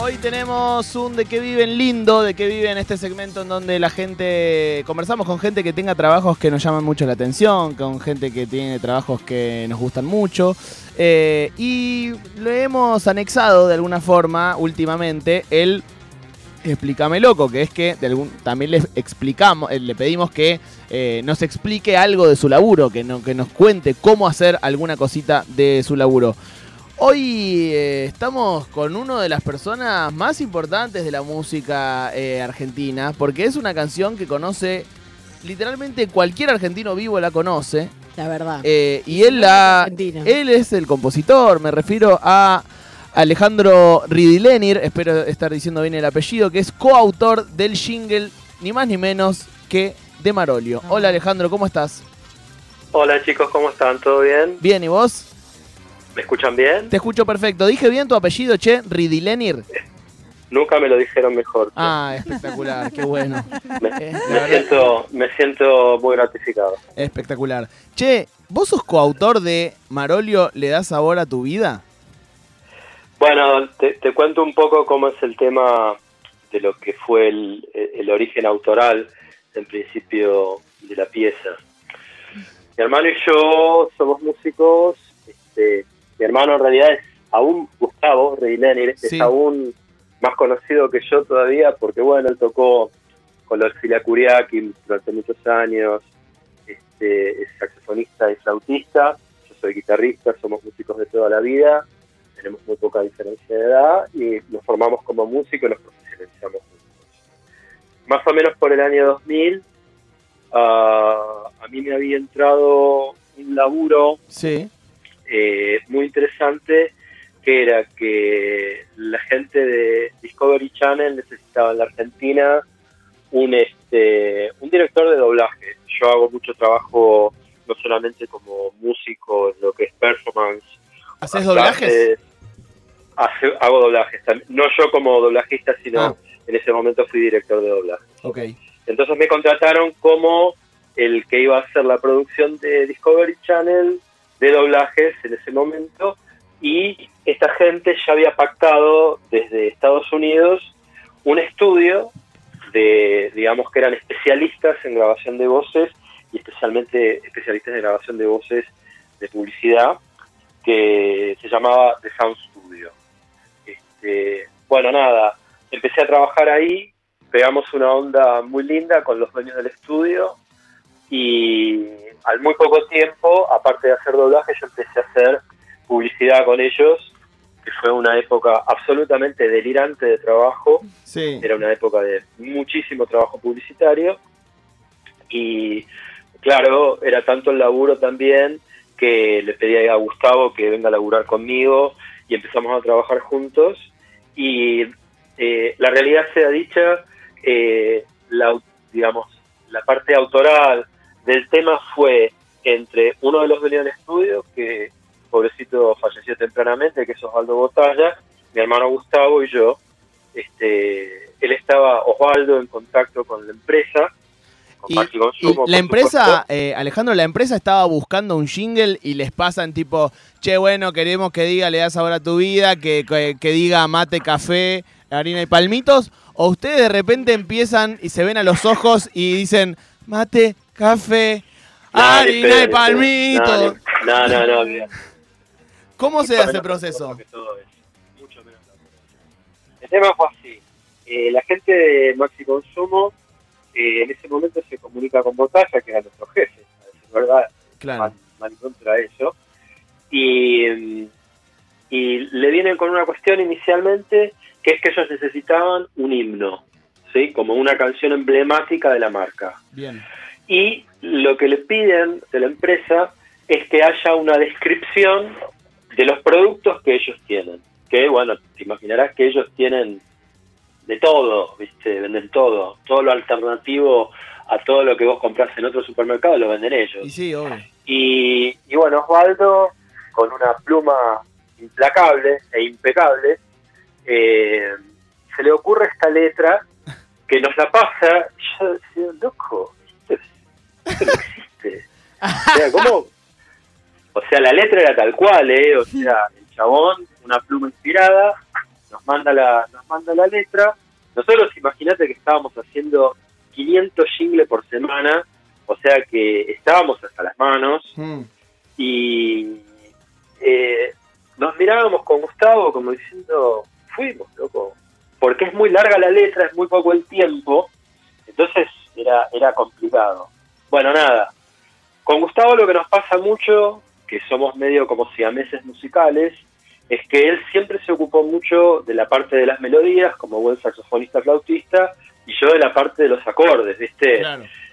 Hoy tenemos un de que viven lindo, de que viven este segmento en donde la gente, conversamos con gente que tenga trabajos que nos llaman mucho la atención, con gente que tiene trabajos que nos gustan mucho. eh, y lo hemos anexado de alguna forma últimamente el Explícame loco, que es que de algún, también le explicamos, eh, le pedimos que eh, nos explique algo de su laburo, que, no, que nos cuente cómo hacer alguna cosita de su laburo. Hoy eh, estamos con una de las personas más importantes de la música eh, argentina, porque es una canción que conoce, literalmente cualquier argentino vivo la conoce, La verdad. eh, y él, la, Argentina. él es el compositor, me refiero a Alejandro Ridilenir, espero estar diciendo bien el apellido, que es coautor del jingle, ni más ni menos que de Marolio. Ah. Hola Alejandro, ¿cómo estás? Hola chicos, ¿cómo están? ¿Todo bien? Bien, ¿y vos? ¿Me escuchan bien? Te escucho perfecto. ¿Dije bien tu apellido, che? Ridilenir. Nunca me lo dijeron mejor. Ah, espectacular, qué bueno. me, eh, me siento, me siento muy gratificado. Espectacular. Che, ¿vos sos coautor de Marolio le da sabor a tu vida? Bueno, te, te cuento un poco cómo es el tema de lo que fue el, el origen autoral, en principio, de la pieza. Mi hermano y yo somos músicos. Este, mi hermano en realidad es aún Gustavo Reilenir, Sí. es aún más conocido que yo todavía porque, bueno, él tocó con los Kuriaki durante muchos años. Este, es saxofonista y flautista. Yo soy guitarrista, somos músicos de toda la vida tenemos muy poca diferencia de edad y nos formamos como músicos y nos profesionalizamos juntos. Más o menos por el año 2000, ah, a mí me había entrado un laburo Sí. eh, muy interesante que era que la gente de Discovery Channel necesitaba en la Argentina un este un director de doblaje. Yo hago mucho trabajo no solamente como músico en lo que es performance ¿Haces doblajes? Hace- hago doblajes también. No yo como doblajista, sino Ah. en ese momento fui director de doblaje. Ok. Entonces me contrataron como el que iba a hacer la producción de Discovery Channel de doblajes en ese momento y esta gente ya había pactado desde Estados Unidos un estudio de, digamos que eran especialistas en grabación de voces y especialmente especialistas en grabación de voces de publicidad que se llamaba The Sound bueno, nada, empecé a trabajar ahí, pegamos una onda muy linda con los dueños del estudio y al muy poco tiempo, aparte de hacer doblaje, yo empecé a hacer publicidad con ellos, que fue una época absolutamente delirante de trabajo, Sí. era una época de muchísimo trabajo publicitario y claro, era tanto el laburo también que le pedí a Gustavo que venga a laburar conmigo y empezamos a trabajar juntos y eh, la realidad sea dicha, eh, la, digamos, la parte autoral del tema fue entre uno de los dueños del estudio, que pobrecito falleció tempranamente, que es Osvaldo Botalla, mi hermano Gustavo y yo. Este, él estaba, Osvaldo, en contacto con la empresa, Y, la empresa, eh, Alejandro, la empresa estaba buscando un jingle y les pasan tipo, che, bueno, queremos que diga le das sabor a tu vida, que, que, que diga mate, café, harina y palmitos, o ustedes de repente empiezan y se ven a los ojos y dicen mate, café, harina y palmitos. No, no, no, no. ¿Cómo se hace ese proceso? El tema fue así. Eh, la gente de Maxi Consumo eh, en ese momento se comunica con Botalla, que era nuestro jefe, a decir verdad, Claro. mal, mal contra eso. Y, y le vienen con una cuestión inicialmente, que es que ellos necesitaban un himno, ¿sí? como una canción emblemática de la marca Bien. y lo que le piden de la empresa es que haya una descripción de los productos que ellos tienen. Que, bueno, te imaginarás que ellos tienen de todo, ¿viste? Venden todo. Todo lo alternativo a todo lo que vos comprás en otro supermercado lo venden ellos. Y sí. Y, bueno, Osvaldo, con una pluma implacable e impecable, eh, se le ocurre esta letra que nos la pasa. Yo decía, loco, esto, esto no existe. O sea, ¿cómo? O sea, la letra era tal cual, ¿eh? O sea, el chabón, una pluma inspirada, nos manda la, nos manda la letra. Nosotros, imagínate que estábamos haciendo 500 jingles por semana, o sea que estábamos hasta las manos Mm. y eh, nos mirábamos con Gustavo como diciendo, fuimos, loco, porque es muy larga la letra, es muy poco el tiempo, entonces era, era complicado. Bueno, nada, con Gustavo lo que nos pasa mucho, que somos medio como siameses musicales, es que él siempre se ocupó mucho de la parte de las melodías, como buen saxofonista flautista, y yo de la parte de los acordes, ¿viste?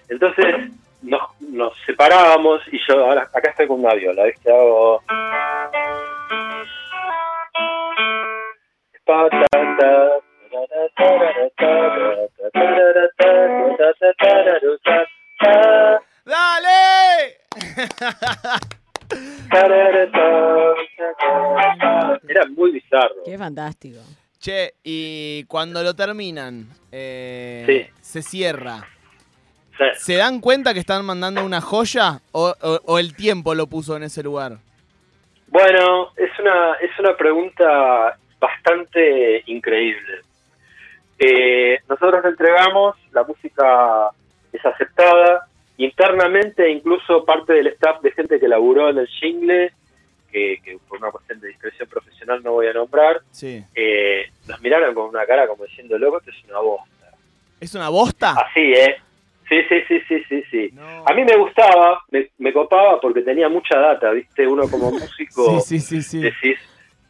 Entonces nos, nos, separábamos y yo ahora acá estoy con una viola, ¿viste? Hago... ¡Dale! Era muy bizarro. Qué fantástico. Che, y cuando lo terminan, eh, Sí. se cierra. Sí. ¿Se dan cuenta que están mandando una joya o, o- o el tiempo lo puso en ese lugar? Bueno, es una, es una pregunta bastante increíble. Eh, nosotros le entregamos, la música es aceptada, internamente incluso parte del staff de gente que laburó en el jingle, que, que por una cuestión de discreción profesional no voy a nombrar, Sí. eh, nos miraron con una cara como diciendo, loco, esto es una bosta. ¿Es una bosta? Así, ¿eh? Sí, sí, sí, sí, sí, sí. No. A mí me gustaba, me, me copaba porque tenía mucha data, ¿viste? Uno como músico Sí, sí, sí, sí. decís,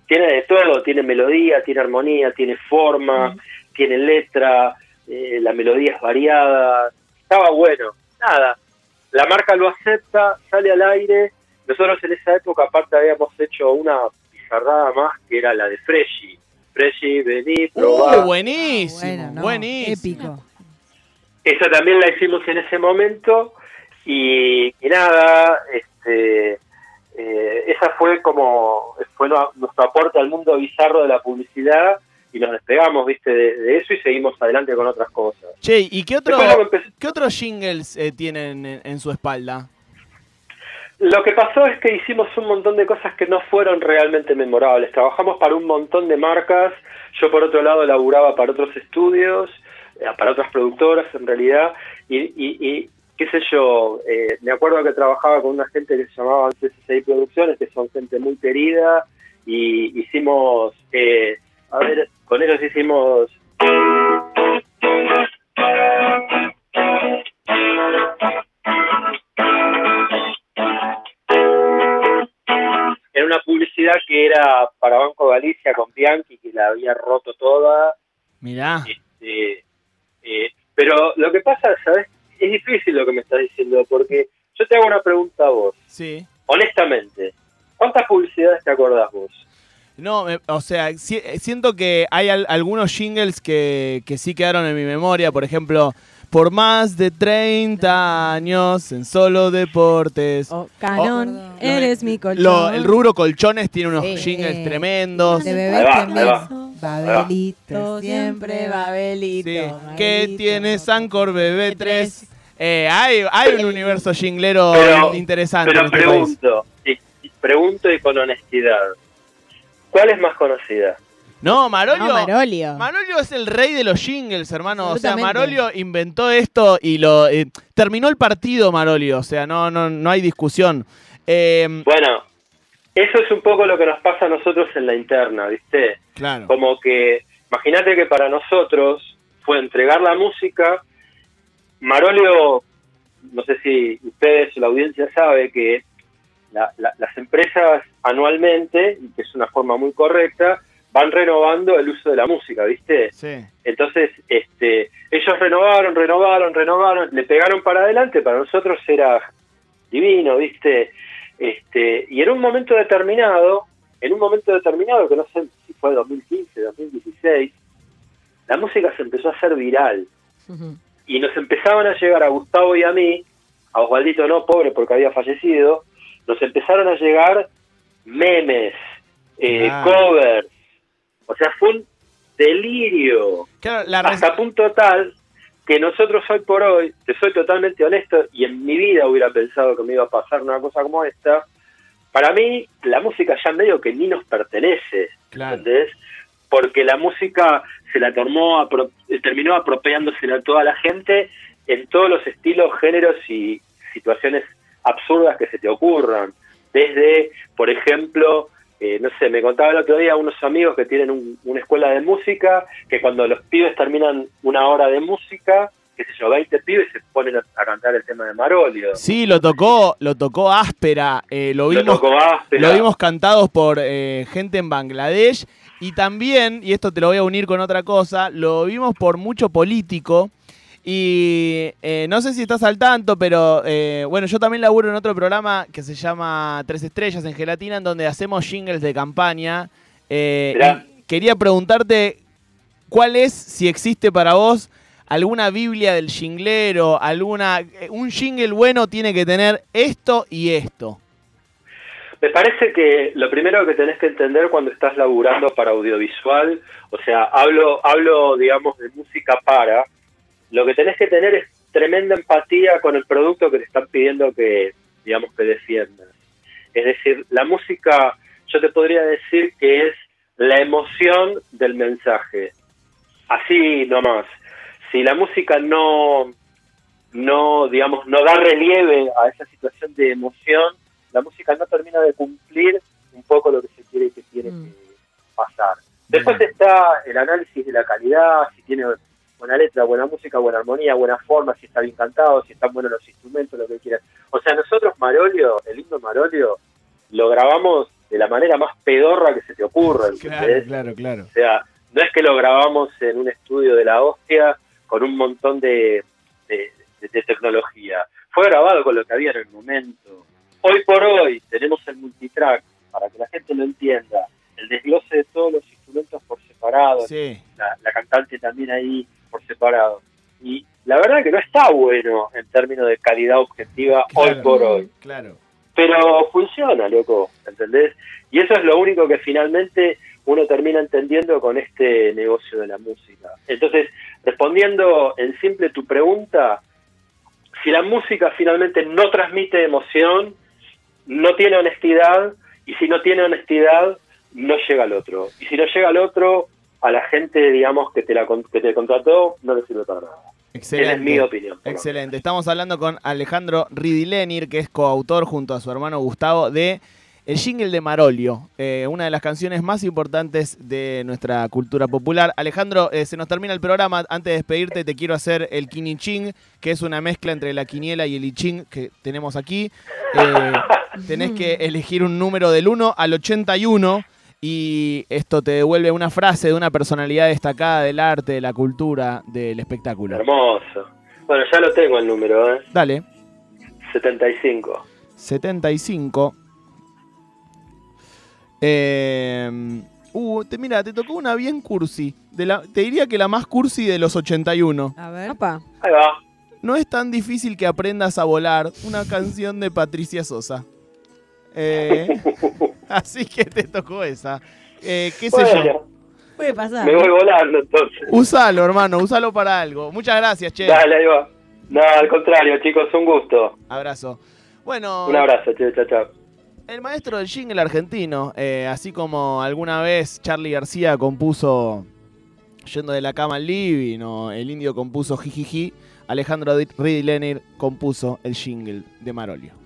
tiene de todo, tiene melodía, tiene armonía, tiene forma, tiene letra, eh, la melodía es variada, estaba bueno, nada, la marca lo acepta, sale al aire, nosotros en esa época aparte habíamos hecho una pizarrada más que era la de Freshy, Freshy, vení, probá, ¡Uh, buenísimo! Bueno, no, buenísimo. Épico. esa también la hicimos en ese momento y, y nada, este, eh, esa fue como fue no- nuestro aporte al mundo bizarro de la publicidad y nos despegamos, viste, de, de eso y seguimos adelante con otras cosas. Che, ¿y qué, otro, qué otros jingles eh, tienen en, en su espalda? Lo que pasó es que hicimos un montón de cosas que no fueron realmente memorables. Trabajamos para un montón de marcas. Yo, por otro lado, laburaba para otros estudios, eh, para otras productoras, en realidad. Y, y- y, qué sé yo, eh, me acuerdo que trabajaba con una gente que se llamaba CCCI Producciones, que son gente muy querida. Y hicimos, eh, a ver, con ellos hicimos... era para Banco Galicia con Bianchi, que la había roto toda. Mirá. Este, eh, pero lo que pasa, ¿sabes? Es difícil lo que me estás diciendo, porque yo te hago una pregunta a vos, Sí. honestamente. ¿Cuántas publicidades te acordás vos? No, me- o sea, si- siento que hay al- algunos jingles que, que sí quedaron en mi memoria. Por ejemplo, por más de 30 años en solo deportes. Oh, Canon, Oh. eres mi colchón. Lo- el rubro colchones tiene unos Sí. jingles tremendos. De bebé va. Babelito, siempre Babelito. Sí. Babelito. ¿Qué tiene Sancor BB3? Eh, hay, hay un universo jinglero Pero- interesante Pero este pregunto, y, y pregunto y con honestidad, ¿cuál es más conocida? No, Marolio. No, Marolio. Marolio es el rey de los jingles, hermano. O sea. Marolio inventó esto y lo eh, terminó el partido, Marolio. O sea, no, no, no hay discusión. Eh, Bueno, eso es un poco lo que nos pasa a nosotros en la interna, ¿viste? claro. Como que, imagínate que para nosotros fue entregar la música. Marolio, no sé si ustedes o la audiencia sabe que la- la- las empresas anualmente, y que es una forma muy correcta, van renovando el uso de la música, ¿viste? Sí. Entonces, este, ellos renovaron, renovaron, renovaron, le pegaron para adelante, para nosotros era divino, ¿viste? Este, y en un momento determinado, en un momento determinado, que no sé si fue 2015, 2016, la música se empezó a hacer viral y nos empezaban a llegar a Gustavo y a mí, a Osvaldito no, pobre porque había fallecido, nos empezaron a llegar memes, eh, covers, o sea, fue un delirio Claro, la res- hasta punto tal que nosotros hoy por hoy, te soy totalmente honesto, y en mi vida hubiera pensado que me iba a pasar una cosa como esta, para mí la música ya medio que ni nos pertenece, Claro. ¿entendés? Porque la música se la tomó, apro- terminó apropiándose a toda la gente en todos los estilos, géneros y situaciones absurdas que se te ocurran. Desde, por ejemplo, eh, no sé, me contaba el otro día unos amigos que tienen un- una escuela de música, que cuando los pibes terminan una hora de música, qué sé yo, 20 pibes se ponen a, a cantar el tema de Marolio. Sí, lo tocó, lo tocó áspera, eh, lo Lo vimos, tocó áspera. lo vimos cantados por eh, gente en Bangladesh y también, y esto te lo voy a unir con otra cosa, lo vimos por mucho político y eh, no sé si estás al tanto, pero eh, bueno, yo también laburo en otro programa que se llama Tres Estrellas en Gelatina, en donde hacemos jingles de campaña. Eh, y quería preguntarte cuál es, si existe para vos, alguna Biblia del jinglero, alguna eh, un jingle bueno tiene que tener esto y esto. Me parece que lo primero que tenés que entender cuando estás laburando para audiovisual, o sea, hablo, hablo, digamos, de música para, lo que tenés que tener es tremenda empatía con el producto que te están pidiendo que, digamos, que defiendas. Es decir, la música, yo te podría decir que es la emoción del mensaje. Así nomás. Si la música no, no, digamos, no da relieve a esa situación de emoción, la música no termina de cumplir un poco lo que se quiere que tiene Mm. que pasar. Después está el análisis de la calidad, si tiene buena letra, buena música, buena armonía, buena forma, si está bien cantado, si están buenos los instrumentos, lo que quieras. O sea, nosotros Marolio, el himno Marolio, lo grabamos de la manera más pedorra que se te ocurra. ¿entendés? claro, claro. O sea, no es que lo grabamos en un estudio de la hostia con un montón de- de tecnología. Fue grabado con lo que había en el momento. Hoy por hoy tenemos el multitrack, para que la gente lo entienda, el desglose de todos los instrumentos por separado, Sí. la, la cantante también ahí por separado. Y la verdad que no está bueno en términos de calidad objetiva hoy Claro. por hoy Claro. pero funciona, loco, ¿entendés? Y eso es lo único que finalmente uno termina entendiendo con este negocio de la música. Entonces, respondiendo en simple tu pregunta, si la música finalmente no transmite emoción, no tiene honestidad, y si no tiene honestidad, no llega al otro. Y si no llega al otro, a la gente, digamos, que te, la, con- que te contrató, no le sirve para nada. Esa Excelente. es mi opinión. Excelente. Estamos hablando con Alejandro Ridilenir, que es coautor junto a su hermano Gustavo de El Jingle de Marolio, eh, una de las canciones más importantes de nuestra cultura popular. Alejandro, eh, se nos termina el programa. Antes de despedirte, te quiero hacer el Kiniching, que es una mezcla entre la quiniela y el Iching que tenemos aquí. Eh, tenés que elegir un número del 1 al 81 y esto te devuelve una frase de una personalidad destacada del arte, de la cultura, del espectáculo. Hermoso. Bueno, ya lo tengo el número, ¿eh? Dale. 75. 75. Eh, uh, te, mira, te tocó una bien cursi. De la, te diría que la más cursi de los 81. A ver. Opa. Ahí va. No es tan difícil que aprendas a volar. Una canción de Patricia Sosa. Eh, así que te tocó esa. Eh, ¿Qué sé yo? Bueno, Puede pasar. me voy volando entonces. Usalo, hermano, usalo para algo. Muchas gracias, che. Dale, ahí va. No, al contrario, chicos, un gusto. Abrazo. Bueno, Un abrazo, che, chao, chao. El maestro del jingle argentino, eh, así como alguna vez Charlie García compuso Yendo de la cama al living, o el indio compuso Jijiji, Alejandro Ridilenir compuso el jingle de Marolio.